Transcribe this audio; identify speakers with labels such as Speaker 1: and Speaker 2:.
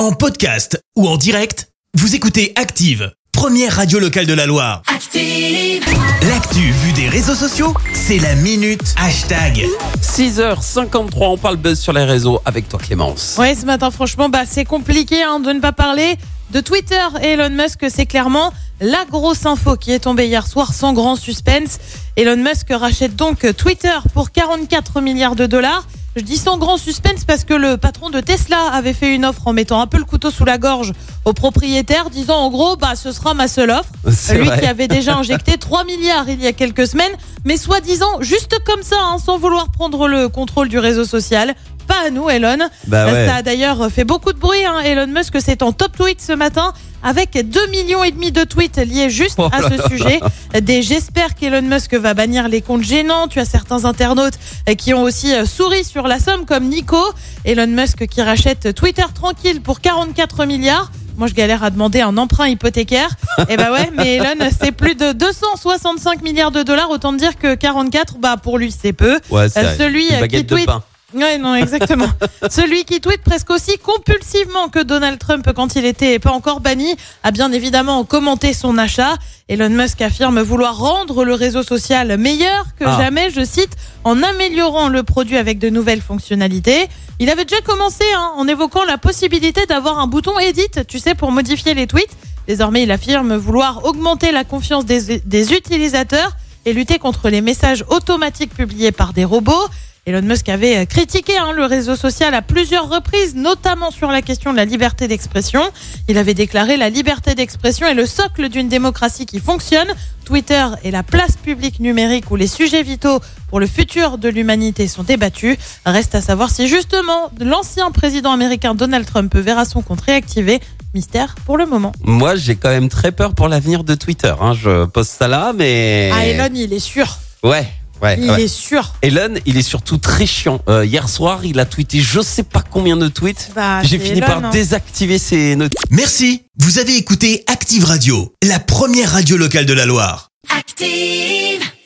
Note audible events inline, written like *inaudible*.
Speaker 1: En podcast ou en direct, vous écoutez Active, première radio locale de la Loire.
Speaker 2: Active.
Speaker 1: L'actu vue des réseaux sociaux, c'est la minute hashtag.
Speaker 3: 6h53, on parle buzz sur les réseaux avec toi Clémence.
Speaker 4: Ouais, ce matin, franchement, bah, c'est compliqué hein, de ne pas parler de Twitter et Elon Musk. C'est clairement la grosse info qui est tombée hier soir sans grand suspense. Elon Musk rachète donc Twitter pour 44 milliards de dollars. Je dis sans grand suspense parce que le patron de Tesla avait fait une offre en mettant un peu le couteau sous la gorge au propriétaire, disant en gros, bah, ce sera ma seule offre. Lui
Speaker 3: vrai.
Speaker 4: qui avait déjà *laughs* injecté 3 milliards il y a quelques semaines, mais soi-disant juste comme ça, hein, sans vouloir prendre le contrôle du réseau social. Pas à nous, Elon.
Speaker 3: Bah ouais.
Speaker 4: Ça a d'ailleurs fait beaucoup de bruit. Hein. Elon Musk, c'est en top tweet ce matin avec 2 millions et demi de tweets liés juste
Speaker 3: Oh
Speaker 4: à ce sujet. Des j'espère qu'Elon Musk va bannir les comptes gênants. Tu as certains internautes euh, qui ont aussi euh, souri sur la somme comme Nico. Elon Musk qui rachète Twitter tranquille pour 44 milliards. Moi, je galère à demander un emprunt hypothécaire. Et bah ouais, mais Elon, *laughs* c'est plus de 265 milliards de dollars. Autant dire que 44, bah pour lui, c'est peu.
Speaker 3: Ouais, c'est
Speaker 4: Euh, celui
Speaker 3: Une
Speaker 4: euh, qui
Speaker 3: de
Speaker 4: tweet
Speaker 3: pain.
Speaker 4: Ouais, non, exactement. *laughs* Celui qui tweet presque aussi compulsivement que Donald Trump quand il était pas encore banni a bien évidemment commenté son achat. Elon Musk affirme vouloir rendre le réseau social meilleur que
Speaker 3: Ah.
Speaker 4: jamais, je cite, en améliorant le produit avec de nouvelles fonctionnalités. Il avait déjà commencé hein, en évoquant la possibilité d'avoir un bouton edit, tu sais, pour modifier les tweets. Désormais, il affirme vouloir augmenter la confiance des, des utilisateurs et lutter contre les messages automatiques publiés par des robots. Elon Musk avait euh, critiqué hein, le réseau social à plusieurs reprises, notamment sur la question de la liberté d'expression. Il avait déclaré la liberté d'expression est le socle d'une démocratie qui fonctionne. Twitter est la place publique numérique où les sujets vitaux pour le futur de l'humanité sont débattus. Reste à savoir si justement l'ancien président américain Donald Trump verra son compte réactivé. Mystère pour le moment.
Speaker 3: Moi, j'ai quand même très peur pour l'avenir de Twitter. hein. Je pose ça là, mais.
Speaker 4: Ah, Elon, il est sûr.
Speaker 3: Ouais, ouais.
Speaker 4: Il
Speaker 3: ouais.
Speaker 4: est sûr.
Speaker 3: Elon, il est surtout très chiant. Euh, hier soir, il a tweeté je sais pas combien de tweets.
Speaker 4: Bah,
Speaker 3: J'ai fini
Speaker 4: Elon,
Speaker 3: par
Speaker 4: hein.
Speaker 3: désactiver ses notes.
Speaker 1: Merci, vous avez écouté Active Radio, la première radio locale de la Loire.
Speaker 2: Active.